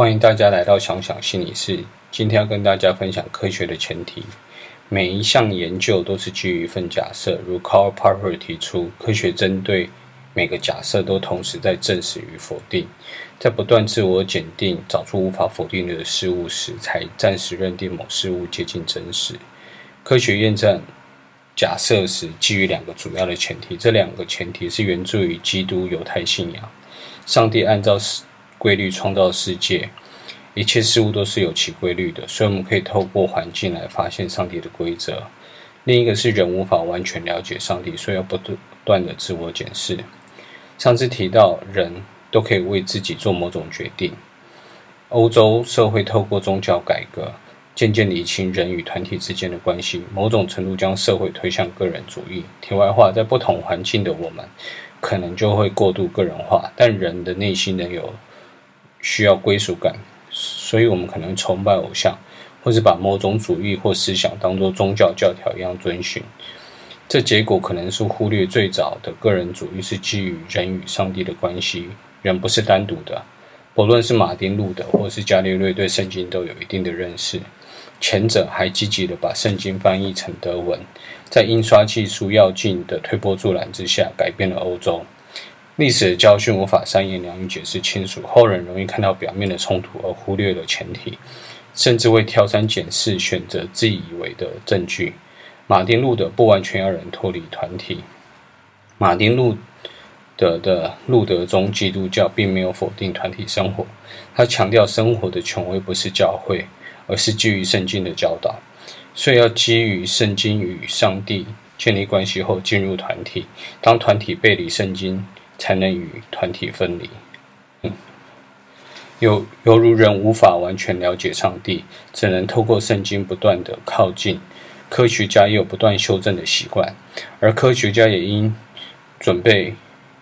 欢迎大家来到想想心理室。今天要跟大家分享科学的前提。每一项研究都是基于一份假设，如 Carl Popper 提出，科学针对每个假设都同时在证实与否定，在不断自我检定，找出无法否定的事物时，才暂时认定某事物接近真实。科学验证假设时，基于两个主要的前提，这两个前提是源自于基督犹太信仰，上帝按照规律创造世界。一切事物都是有其规律的，所以我们可以透过环境来发现上帝的规则。另一个是人无法完全了解上帝，所以要不断的自我检视。上次提到，人都可以为自己做某种决定。欧洲社会透过宗教改革，渐渐理清人与团体之间的关系，某种程度将社会推向个人主义。题外话，在不同环境的我们，可能就会过度个人化，但人的内心仍有需要归属感。所以，我们可能崇拜偶像，或是把某种主义或思想当作宗教教条一样遵循。这结果可能是忽略最早的个人主义是基于人与上帝的关系，人不是单独的。不论是马丁·路德或是伽利略，对圣经都有一定的认识。前者还积极地把圣经翻译成德文，在印刷技术要进的推波助澜之下，改变了欧洲。历史的教训无法三言两语解释清楚，后人容易看到表面的冲突而忽略了前提，甚至会挑三拣四，选择自以为的证据。马丁·路德不完全要人脱离团体。马丁·路德的路德宗基督教并没有否定团体生活，他强调生活的权威不是教会，而是基于圣经的教导，所以要基于圣经与上帝建立关系后进入团体。当团体背离圣经，才能与团体分离。嗯，犹犹如人无法完全了解上帝，只能透过圣经不断地靠近。科学家也有不断修正的习惯，而科学家也应准备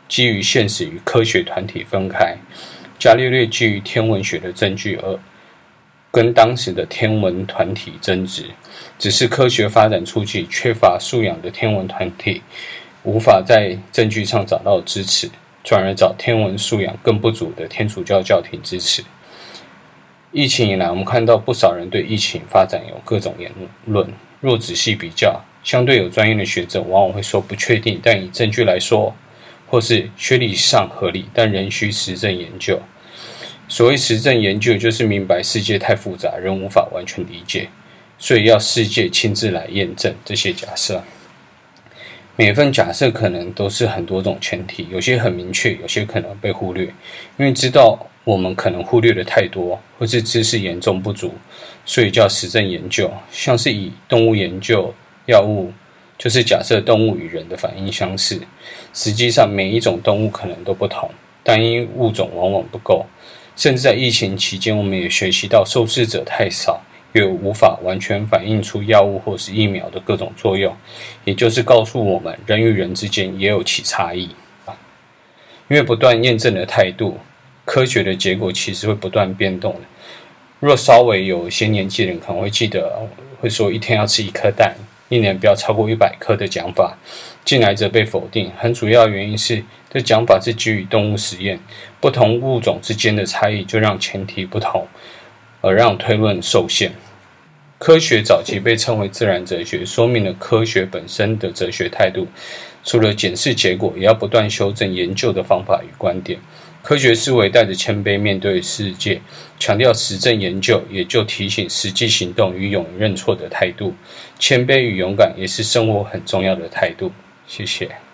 基于现实与科学团体分开。伽利略基于天文学的证据而跟当时的天文团体争执，只是科学发展初期缺乏素养的天文团体。无法在证据上找到支持，转而找天文素养更不足的天主教教廷支持。疫情以来，我们看到不少人对疫情发展有各种言论。若仔细比较，相对有专业的学者往往会说不确定，但以证据来说，或是学理上合理，但仍需实证研究。所谓实证研究，就是明白世界太复杂，人无法完全理解，所以要世界亲自来验证这些假设。每份假设可能都是很多种前提，有些很明确，有些可能被忽略。因为知道我们可能忽略的太多，或是知识严重不足，所以叫实证研究。像是以动物研究药物，就是假设动物与人的反应相似，实际上每一种动物可能都不同，单一物种往往不够。甚至在疫情期间，我们也学习到受试者太少。又无法完全反映出药物或是疫苗的各种作用，也就是告诉我们，人与人之间也有其差异。因为不断验证的态度，科学的结果其实会不断变动的。若稍微有些年纪人可能会记得，会说一天要吃一颗蛋，一年不要超过一百颗的讲法，近来则被否定。很主要原因是，这讲法是基于动物实验，不同物种之间的差异就让前提不同。而让推论受限。科学早期被称为自然哲学，说明了科学本身的哲学态度。除了检视结果，也要不断修正研究的方法与观点。科学思维带着谦卑面对世界，强调实证研究，也就提醒实际行动与勇于认错的态度。谦卑与勇敢也是生活很重要的态度。谢谢。